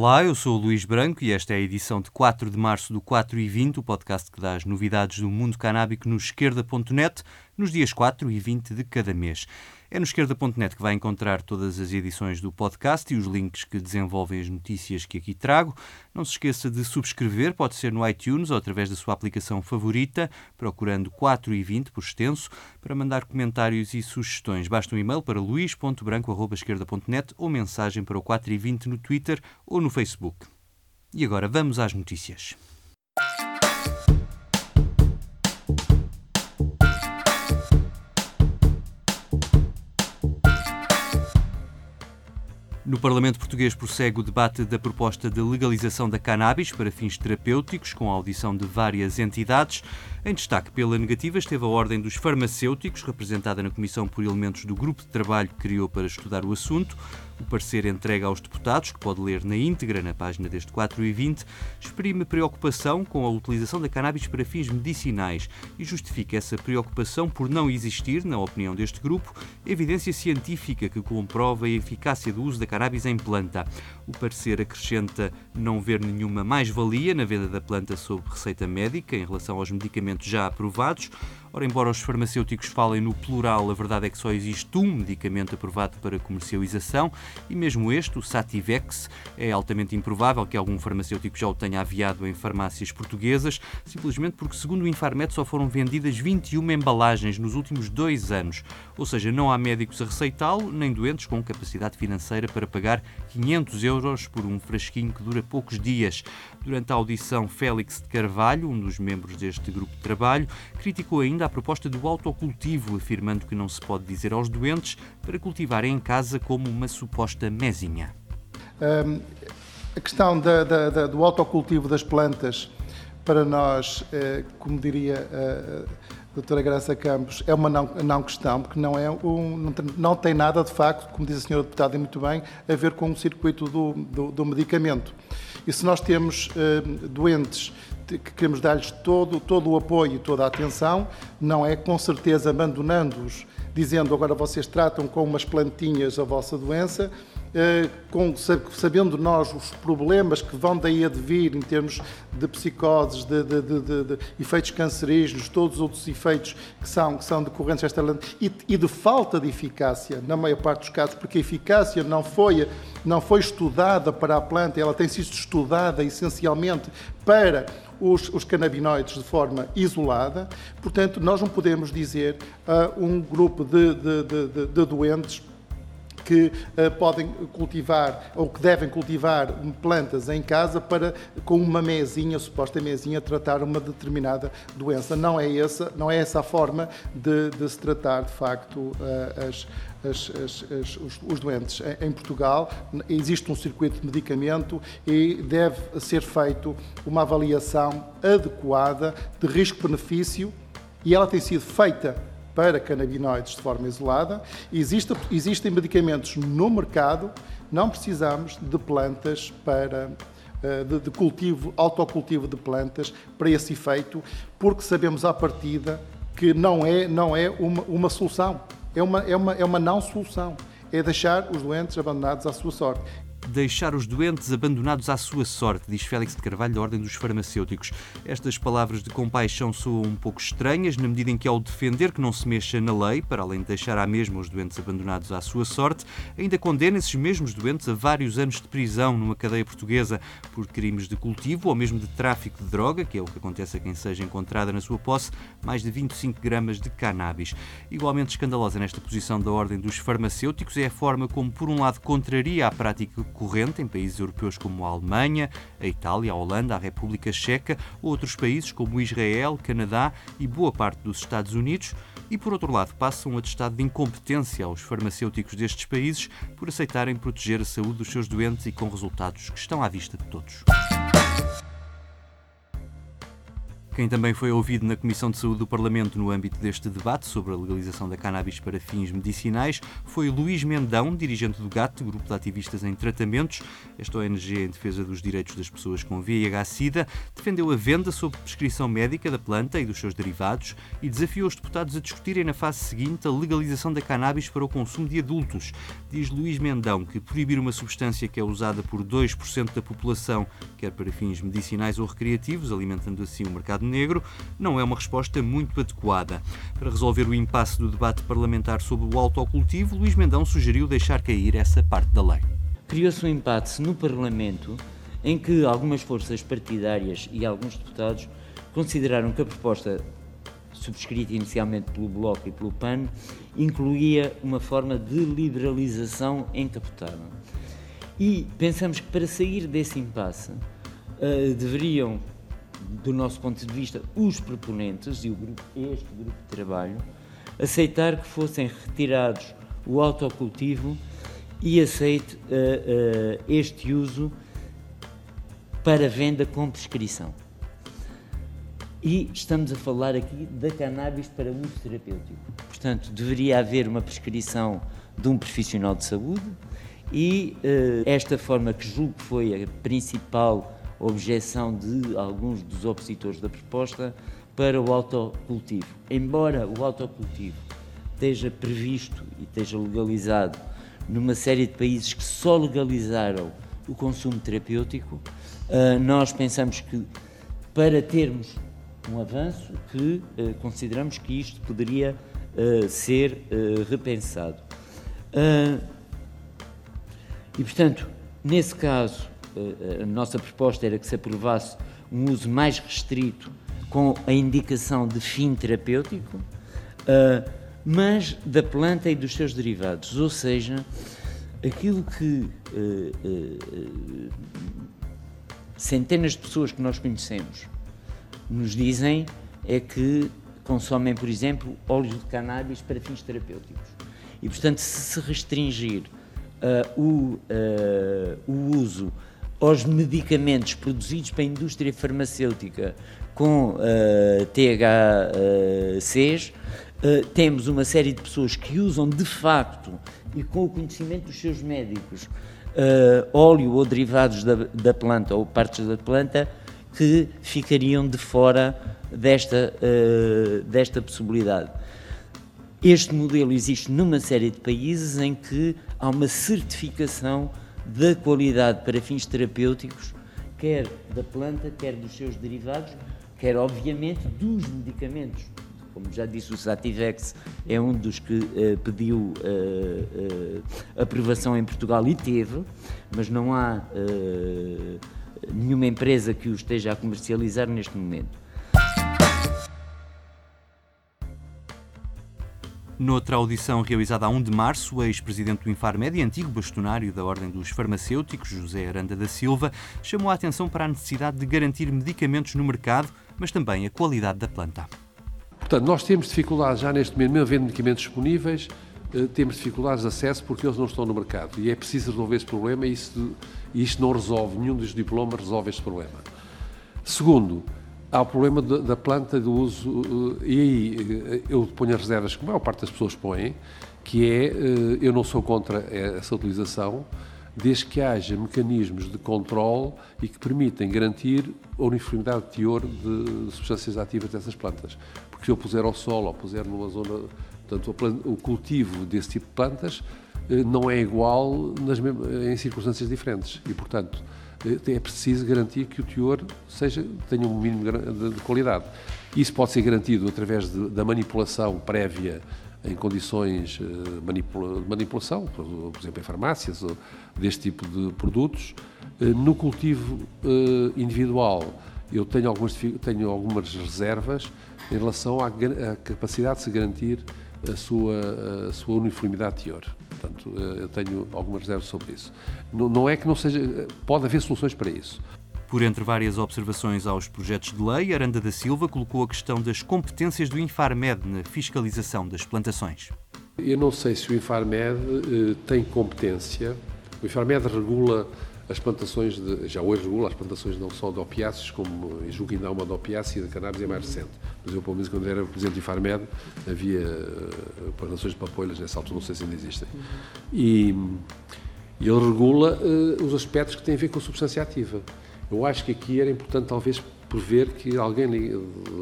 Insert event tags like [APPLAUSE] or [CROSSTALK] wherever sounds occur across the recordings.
Olá, eu sou o Luís Branco e esta é a edição de 4 de março do 4 e 20, o podcast que dá as novidades do mundo canábico no esquerda.net, nos dias 4 e 20 de cada mês. É no esquerda.net que vai encontrar todas as edições do podcast e os links que desenvolvem as notícias que aqui trago. Não se esqueça de subscrever, pode ser no iTunes ou através da sua aplicação favorita, procurando 4 e 20 por extenso. Para mandar comentários e sugestões, basta um e-mail para luís.branco.esquerda.net ou mensagem para o 4 e 20 no Twitter ou no Facebook. E agora vamos às notícias. No Parlamento Português prossegue o debate da proposta de legalização da cannabis para fins terapêuticos, com a audição de várias entidades. Em destaque pela negativa esteve a Ordem dos Farmacêuticos, representada na Comissão por elementos do grupo de trabalho que criou para estudar o assunto. O parecer entregue aos deputados, que pode ler na íntegra na página deste 4 e 20, exprime preocupação com a utilização da cannabis para fins medicinais e justifica essa preocupação por não existir, na opinião deste grupo, evidência científica que comprova a eficácia do uso da cannabis em planta. O parecer acrescenta não ver nenhuma mais-valia na venda da planta sob receita médica em relação aos medicamentos já aprovados. Ora, embora os farmacêuticos falem no plural, a verdade é que só existe um medicamento aprovado para comercialização e mesmo este, o Sativex, é altamente improvável que algum farmacêutico já o tenha aviado em farmácias portuguesas, simplesmente porque, segundo o Infarmed, só foram vendidas 21 embalagens nos últimos dois anos. Ou seja, não há médicos a receitá-lo, nem doentes com capacidade financeira para pagar 500 euros por um frasquinho que dura poucos dias. Durante a audição, Félix de Carvalho, um dos membros deste grupo de trabalho, criticou ainda a proposta do autocultivo, afirmando que não se pode dizer aos doentes para cultivarem em casa como uma suposta mesinha. Um, a questão da, da, da, do autocultivo das plantas, para nós, eh, como diria a doutora Graça Campos, é uma não, não questão, porque não, é um, não, tem, não tem nada, de facto, como diz a senhora deputada muito bem, a ver com o circuito do, do, do medicamento. E se nós temos eh, doentes que queremos dar-lhes todo, todo o apoio e toda a atenção, não é com certeza abandonando-os, dizendo agora vocês tratam com umas plantinhas a vossa doença, eh, com, sabendo nós os problemas que vão daí a vir em termos de psicoses, de, de, de, de, efeitos cancerígenos, todos os outros efeitos que são, que são decorrentes desta e, e de falta de eficácia, na maior parte dos casos, porque a eficácia não foi, não foi estudada para a planta, ela tem sido estudada essencialmente para os, os canabinoides de forma isolada. Portanto, nós não podemos dizer a um grupo de, de, de, de doentes que uh, podem cultivar ou que devem cultivar plantas em casa para, com uma mesinha, suposta mesinha, tratar uma determinada doença. Não é essa, não é essa a forma de, de se tratar, de facto, uh, as, as, as, os, os, doentes. Em Portugal existe um circuito de medicamento e deve ser feito uma avaliação adequada de risco-benefício e ela tem sido feita para canabinoides de forma isolada. Existe, existem medicamentos no mercado, não precisamos de plantas para eh, de, de cultivo, autocultivo de plantas para esse efeito, porque sabemos à partida que não é, não é uma, uma solução, é uma, é, uma, é uma não solução. É deixar os doentes abandonados à sua sorte deixar os doentes abandonados à sua sorte, diz Félix de Carvalho da Ordem dos Farmacêuticos. Estas palavras de compaixão soam um pouco estranhas, na medida em que, ao defender que não se mexa na lei, para além de deixar à mesma os doentes abandonados à sua sorte, ainda condena esses mesmos doentes a vários anos de prisão numa cadeia portuguesa por crimes de cultivo ou mesmo de tráfico de droga, que é o que acontece a quem seja encontrada na sua posse mais de 25 gramas de cannabis. Igualmente escandalosa nesta posição da Ordem dos Farmacêuticos é a forma como, por um lado, contraria a prática corrente em países europeus como a Alemanha, a Itália, a Holanda, a República Checa, ou outros países como Israel, Canadá e boa parte dos Estados Unidos, e por outro lado passam um atestado de incompetência aos farmacêuticos destes países por aceitarem proteger a saúde dos seus doentes e com resultados que estão à vista de todos. Quem também foi ouvido na Comissão de Saúde do Parlamento no âmbito deste debate sobre a legalização da cannabis para fins medicinais foi Luís Mendão, dirigente do GAT, Grupo de Ativistas em Tratamentos. Esta ONG em defesa dos direitos das pessoas com VIH-Sida defendeu a venda sob prescrição médica da planta e dos seus derivados e desafiou os deputados a discutirem na fase seguinte a legalização da cannabis para o consumo de adultos. Diz Luís Mendão que proibir uma substância que é usada por 2% da população, quer para fins medicinais ou recreativos, alimentando assim o mercado negro, não é uma resposta muito adequada. Para resolver o impasse do debate parlamentar sobre o autocultivo, Luís Mendão sugeriu deixar cair essa parte da lei. Criou-se um impasse no Parlamento em que algumas forças partidárias e alguns deputados consideraram que a proposta subscrita inicialmente pelo Bloco e pelo PAN incluía uma forma de liberalização encapotada. E pensamos que para sair desse impasse uh, deveriam do nosso ponto de vista, os proponentes e grupo, este grupo de trabalho aceitar que fossem retirados o autocultivo e aceite uh, uh, este uso para venda com prescrição. E estamos a falar aqui da cannabis para uso terapêutico. Portanto, deveria haver uma prescrição de um profissional de saúde e uh, esta forma que julgo que foi a principal objeção de alguns dos opositores da proposta para o autocultivo. Embora o autocultivo esteja previsto e esteja legalizado numa série de países que só legalizaram o consumo terapêutico, ah, nós pensamos que para termos um avanço que ah, consideramos que isto poderia ah, ser repensado. E portanto, nesse caso, a nossa proposta era que se aprovasse um uso mais restrito com a indicação de fim terapêutico, uh, mas da planta e dos seus derivados, ou seja, aquilo que uh, uh, centenas de pessoas que nós conhecemos nos dizem é que consomem, por exemplo, óleo de cannabis para fins terapêuticos. E, portanto, se se restringir o, o uso aos medicamentos produzidos para a indústria farmacêutica com uh, THCs, uh, temos uma série de pessoas que usam de facto e com o conhecimento dos seus médicos uh, óleo ou derivados da, da, planta ou partes da planta que ficariam de fora desta, desta possibilidade. Este modelo existe numa série de países em que há uma certificação da qualidade para fins terapêuticos, quer da planta, quer dos seus derivados, quer obviamente dos medicamentos. Como já disse, o Sativex é um dos que uh, pediu uh, uh, aprovação em Portugal e teve, mas não há nenhuma empresa que o esteja a comercializar neste momento. Noutra audição realizada a 1 de março, o ex-presidente do Infarmed e antigo bastonário da Ordem dos Farmacêuticos, José Aranda da Silva, chamou a atenção para a necessidade de garantir medicamentos no mercado, mas também a qualidade da planta. Portanto, nós temos dificuldades já neste momento, mesmo havendo medicamentos disponíveis, eh, temos dificuldades de acesso porque eles não estão no mercado. E é preciso resolver esse problema e isto, isto não resolve, nenhum dos diplomas resolve este problema. Segundo, Há o problema da planta do uso, eh, e aí eh, eu ponho as reservas que a maior parte das pessoas põem, que é, eh, eu não sou contra essa utilização, desde que haja mecanismos de controle e que permitem garantir a uniformidade de teor de substâncias ativas dessas plantas. Porque se eu puser ao sol ou puser numa zona, portanto, o cultivo desse tipo de plantas não é igual nas, em circunstâncias diferentes e, portanto, é preciso garantir que o teor seja, tenha um mínimo de, de qualidade. Isso pode ser garantido através de, da manipulação prévia em condições de eh, manipula, manipulação, por, exemplo, em farmácias, deste tipo de produtos. Eh, no cultivo individual, eu tenho algumas, tenho algumas reservas em relação à, à capacidade de se garantir a sua, a sua uniformidade de teor. Portanto, eh, eu tenho algumas reservas sobre isso. Não é que não seja. Pode haver soluções para isso. Por entre várias observações aos projetos de lei, Aranda da Silva colocou a questão das competências do Infarmed na fiscalização das plantações. Eu não sei se o Infarmed eh, tem competência. O Infarmed regula as plantações, de, já hoje regula as plantações não só de opiáceos, como julgo ainda há uma de opiáceos e de cannabis é mais recente. Mas eu, pelo menos, quando era presidente do Infarmed, havia uh, plantações de papoilas, nessa altura não sei se ainda existem. E ele regula uh, os aspectos que têm a ver com a substância ativa. Eu acho que aqui era importante, talvez, por ver que alguém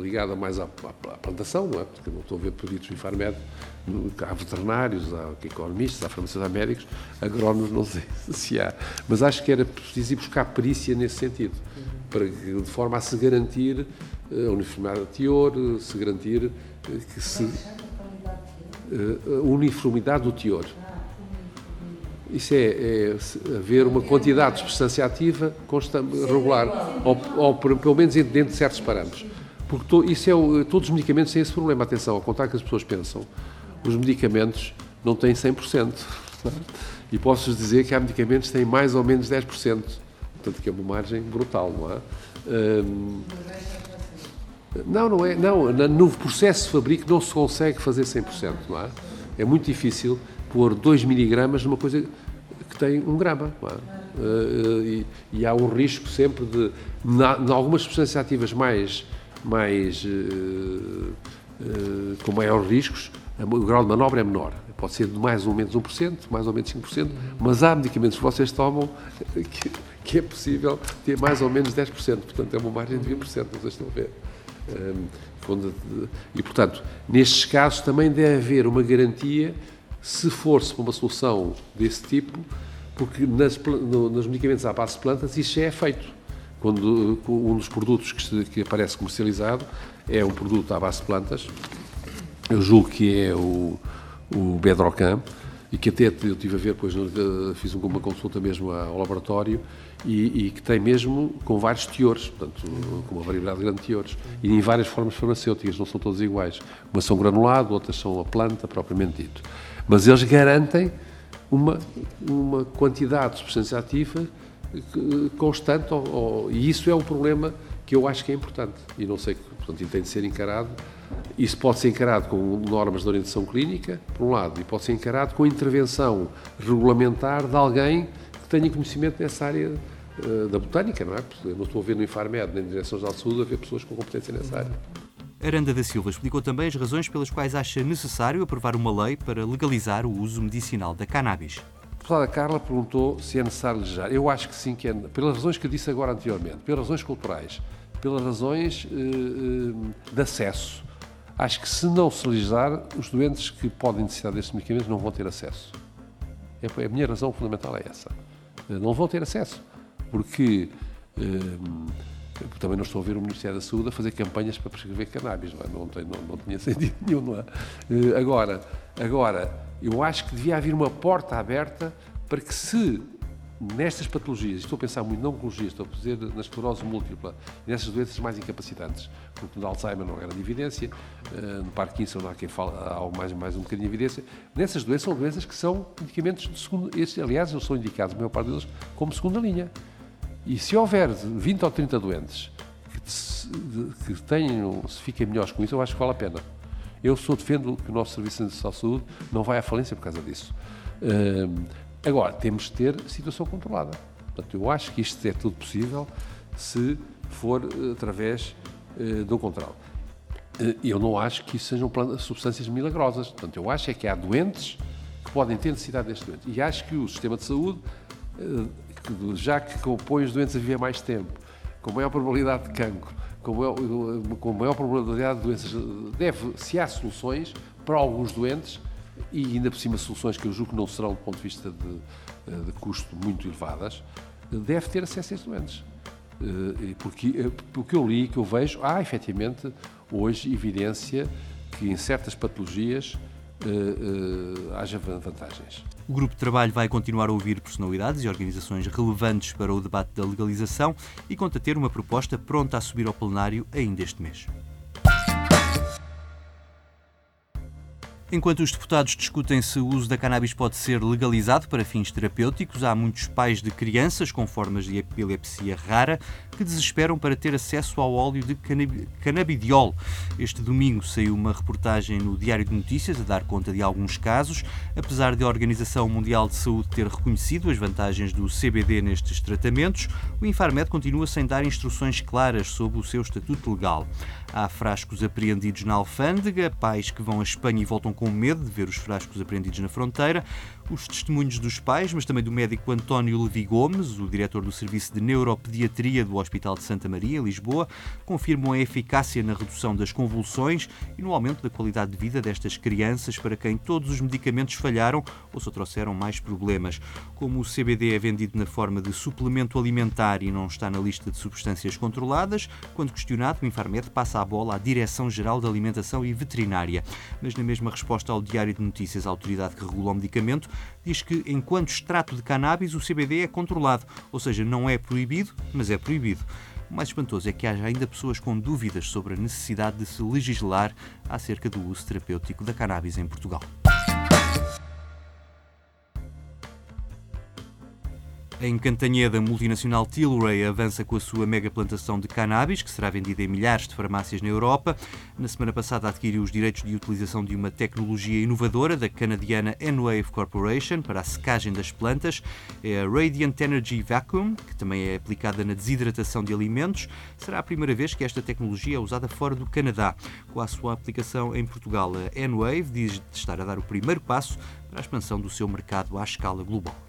ligado mais à, à, à, plantação, não é? Porque não estou a ver peritos do Infarmed, há veterinários, há economistas, há farmacêuticos, há médicos, agrónomos não sei [LAUGHS] se há. Mas acho que era preciso ir buscar perícia nesse sentido, para, de forma a se garantir eh, a uniformidade de teor, se garantir eh, que se... A eh, uniformidade do teor. Isso é, é haver uma quantidade de substância ativa regular, ou, ou, pelo menos dentro de certos parâmetros. Porque to, isso é todos os medicamentos têm esse problema. Atenção, ao contrário que as pessoas pensam, os medicamentos não têm 100%. Não é? E posso-vos dizer que há medicamentos que têm mais ou menos 10%. Portanto, que é uma margem brutal, não é? Hum, não, não é. Não, no processo de fabrico não se consegue fazer 100%, não é? É muito difícil pôr 2 miligramas numa coisa que tem 1 um grama. É? Uh, e, e, há um risco sempre de, em algumas substâncias ativas mais, mais uh, uh, com maiores riscos, o grau de manobra é menor. Pode ser de mais ou menos 1%, mais ou menos 5%, mas há medicamentos que vocês tomam [LAUGHS] que, que é possível ter mais ou menos 10%. Portanto, é uma margem de 20%, vocês estão a ver. Um, e, portanto, nestes casos também deve haver uma garantia se for-se uma solução desse tipo, porque nas, no, nos medicamentos à base de plantas isso já é feito. Quando um dos produtos que, se, que aparece comercializado é um produto à base de plantas, eu julgo que é o, o Bedrocan, e que até eu tive a ver, depois fiz uma consulta mesmo ao laboratório, e, e, que tem mesmo com vários teores, portanto, com uma variedade grande de teores, e em várias formas farmacêuticas, não são todas iguais. Umas são granulado, outras são a planta, propriamente dito. Mas eles garantem uma, uma quantidade de substância ativa constante, ou, ou, e isso é um problema que eu acho que é importante. E não sei, portanto, tem de ser encarado. Isso pode ser encarado com normas de orientação clínica, por um lado, e pode ser encarado com intervenção regulamentar de alguém que tenha conhecimento nessa área uh, da botânica, não é? Eu não estou a ver no Infarmed, nem na Direção-Geral de Saúde, a ver pessoas com competência nessa área. Aranda da Silva explicou também as razões pelas quais acha necessário aprovar uma lei para legalizar o uso medicinal da cannabis. A deputada Carla perguntou se é necessário legislar. Eu acho que sim, que é, pelas razões que eu disse agora anteriormente, pelas razões culturais, pelas razões eh, eh, de acesso. Acho que se não se legislar, os doentes que podem necessitar destes medicamentos não vão ter acesso. É, a minha razão fundamental é essa. Eh, não vão ter acesso, porque também não estou a ver o Ministério da Saúde a fazer campanhas para prescrever cannabis, não, é? não, tem, não, não tinha [LAUGHS] sentido nenhum, não é? Eh, agora, agora, eu acho que devia haver uma porta aberta para que se nestas patologias, estou a pensar muito na oncologia, estou a dizer na esclerose múltipla, nessas doenças mais incapacitantes, porque no Alzheimer não era de evidência, eh, no Parkinson não há quem fale, há mais, mais um bocadinho de evidência, nessas doenças são doenças que são medicamentos de segundo, esses, aliás, eles são indicados, a maior parte deles, como segunda linha. E se houver 20 ou 30 doentes que, tenham, se fiquem melhores com isso, eu acho que vale a pena. Eu sou defendo que o nosso Serviço de Saúde não vai à falência por causa disso. Uh, agora, temos de ter situação controlada. Portanto, eu acho que isto é tudo possível se for uh, através uh, do controle. Uh, eu não acho que isso sejam substâncias milagrosas. Portanto, eu acho é que há doentes que podem ter necessidade deste doente. E acho que o sistema de saúde já que compõe os doentes a viver mais tempo, com maior probabilidade de cancro, com maior, com maior probabilidade de doenças, deve, se há soluções para alguns doentes, e ainda por cima soluções que eu julgo que não serão do ponto de vista de, de custo muito elevadas, deve ter acesso a esses doentes. Eh, porque, eh, porque eu li, que eu vejo, há efetivamente hoje evidência que em certas patologias uh, uh, haja vantagens. O grupo de trabalho vai continuar a ouvir personalidades e organizações relevantes para o debate da legalização e conta ter uma proposta pronta a subir ao plenário ainda este mês. Enquanto os deputados discutem se o uso da cannabis pode ser legalizado para fins terapêuticos, há muitos pais de crianças com formas de epilepsia rara que desesperam para ter acesso ao óleo de canabidiol. Este domingo saiu uma reportagem no Diário de Notícias a dar conta de alguns casos, apesar de a Organização Mundial de Saúde ter reconhecido as vantagens do CBD nestes tratamentos, o Infarmed continua sem dar instruções claras sobre o seu estatuto legal. Há frascos apreendidos na alfândega, pais que vão à Espanha e voltam com medo de ver os frascos apreendidos na fronteira, os testemunhos dos pais, mas também do médico António Levi Gomes, o diretor do Serviço de Neuropediatria do Hospital de Santa Maria, Lisboa, confirmam a eficácia na redução das convulsões e no aumento da qualidade de vida destas crianças para quem todos os medicamentos falharam ou só trouxeram mais problemas. Como o CBD é vendido na forma de suplemento alimentar e não está na lista de substâncias controladas, quando questionado, o Infarmed passa a bola à Direção-Geral de Alimentação e Veterinária. Mas na mesma resposta ao Diário de Notícias, a autoridade que regula o medicamento diz que, enquanto extrato de cannabis, o CBD é controlado, ou seja, não é proibido, mas é proibido. O mais espantoso é que haja ainda pessoas com dúvidas sobre a necessidade de se legislar acerca do uso terapêutico da cannabis em Portugal. Em Cantanheda, a multinacional Tilray avança com a sua mega plantação de cannabis, que será vendida em milhares de farmácias na Europa. Na semana passada adquiriu os direitos de utilização de uma tecnologia inovadora da canadiana Enwave Corporation para a secagem das plantas. É a Radiant Energy Vacuum, que também é aplicada na desidratação de alimentos. Será a primeira vez que esta tecnologia é usada fora do Canadá. Com a sua aplicação em Portugal, a Enwave diz estar a dar o primeiro passo para a expansão do seu mercado à escala global.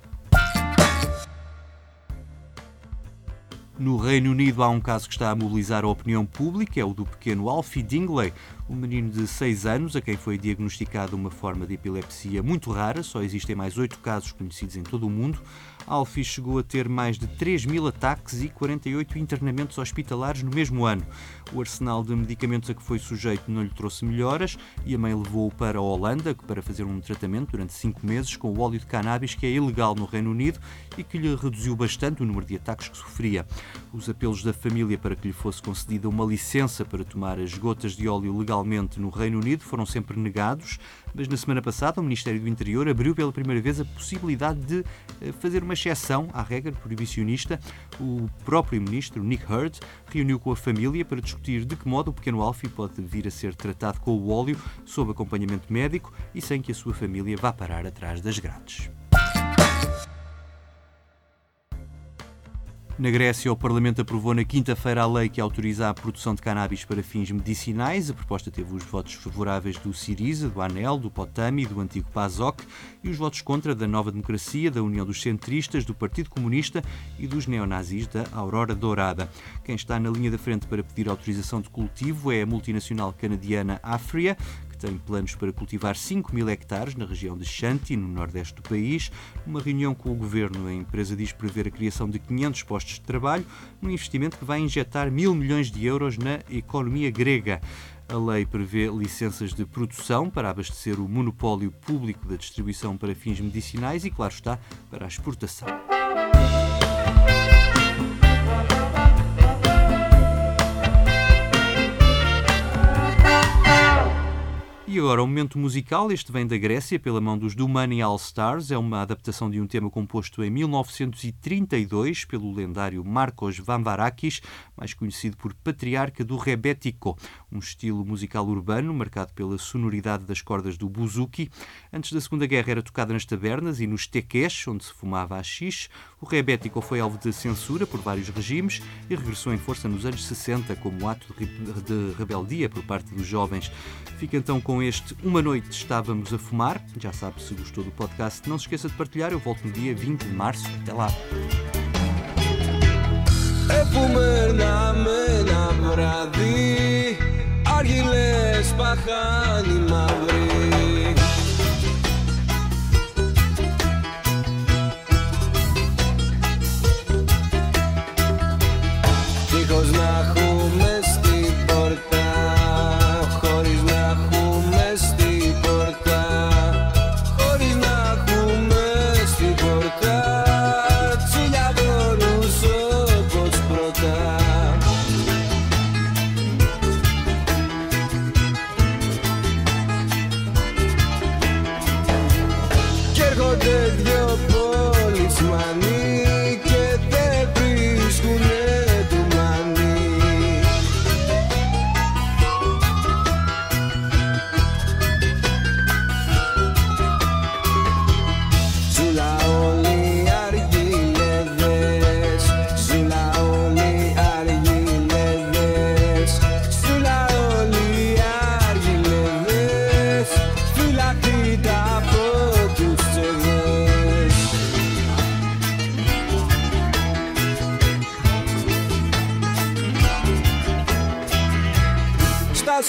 No Reino Unido há um caso que está a mobilizar a opinião pública, é o do pequeno Alfie Dingley, um menino de 6 anos a quem foi diagnosticada uma forma de epilepsia muito rara, só existem mais 8 casos conhecidos em todo o mundo. Alfie chegou a ter mais de 3 mil ataques e 48 internamentos hospitalares no mesmo ano. O arsenal de medicamentos a que foi sujeito não lhe trouxe melhoras e a mãe levou-o para a Holanda para fazer um tratamento durante 5 meses com o óleo de cannabis que é ilegal no Reino Unido e que lhe reduziu bastante o número de ataques que sofria. Os apelos da família para que lhe fosse concedida uma licença para tomar as gotas de óleo legalmente no Reino Unido foram sempre negados, mas na semana passada o Ministério do Interior abriu pela primeira vez a possibilidade de eh, fazer uma exceção à regra proibicionista. O próprio ministro, Nick Hurd, reuniu com a família para discutir de que modo o pequeno Alfie pode vir a ser tratado com o óleo sob acompanhamento médico e sem que a sua família vá parar atrás das grades. Na Grécia, o Parlamento aprovou na quinta-feira a lei que autoriza a produção de cannabis para fins medicinais. A proposta teve os votos favoráveis do Siriza, do ANEL, do Potami do antigo PASOK e os votos contra da Nova Democracia, da União dos Centristas, do Partido Comunista e dos neonazis da Aurora Dourada. Quem está na linha da frente para pedir autorização de cultivo é a multinacional canadiana Afria, que tem planos para cultivar 5 mil hectares na região de Shanti, no nordeste do país. Numa reunião com o governo, a empresa diz prever a criação de 500 postos de trabalho, um investimento que vai injetar mil milhões de euros na economia grega. A lei prevê licenças de produção para abastecer o monopólio público da distribuição para fins medicinais e, claro está, para a exportação. E agora, o momento musical, este vem da Grécia, pela mão dos Do Money All Stars. É uma adaptação de um tema composto em 1932 pelo lendário Marcos Vamvarakis, mais conhecido por Patriarca do Rebético, um estilo musical urbano marcado pela sonoridade das cordas do buzuki. Antes da Segunda Guerra era tocado nas tabernas e nos teques, onde se fumava haxixe. O Rebético foi alvo de censura por vários regimes e regressou em força nos anos 60 como ato de rebeldia por parte dos jovens. Fica então com este Uma Noite Estávamos a Fumar. Já sabe, se gostou do podcast, não se esqueça de partilhar. Eu volto no dia 20 de março. Até lá. A fumar na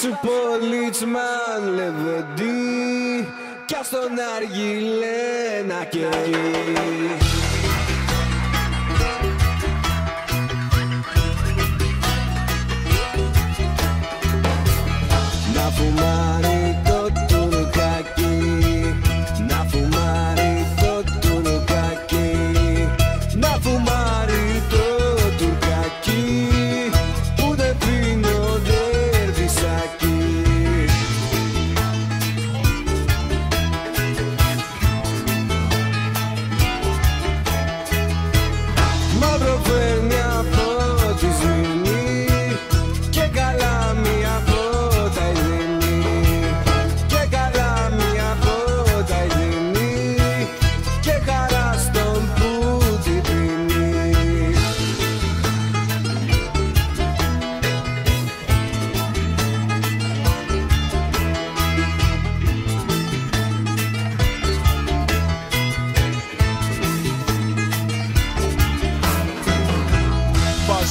σου πολίτσμαν λεβεντή Κι ας τον αργιλέ να καίει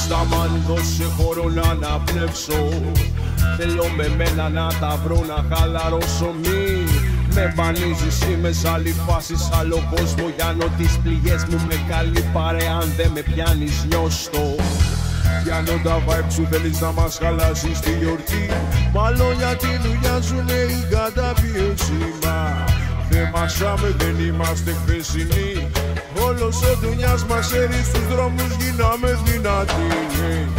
Μπάστα μαν δώσε χώρο να αναπνεύσω. Θέλω με μένα να τα βρω να χαλαρώσω. Μη με μπανίζεις είμαι σ' άλλη φάση σ' άλλο κόσμο. Γιάνω τις πληγές μου με καλή παρέα αν δεν με πιάνεις νιώστο. Πιάνω τα vibes σου θέλεις να μας χαλάσεις τη γιορτή. Μάλλον για τη δουλειά σου είναι η καταπίεση Μα. Δεν μασάμε δεν είμαστε χθεσινοί Όλος ο δουλειάς μας έρει στους δρόμους γίναμε δυνατοί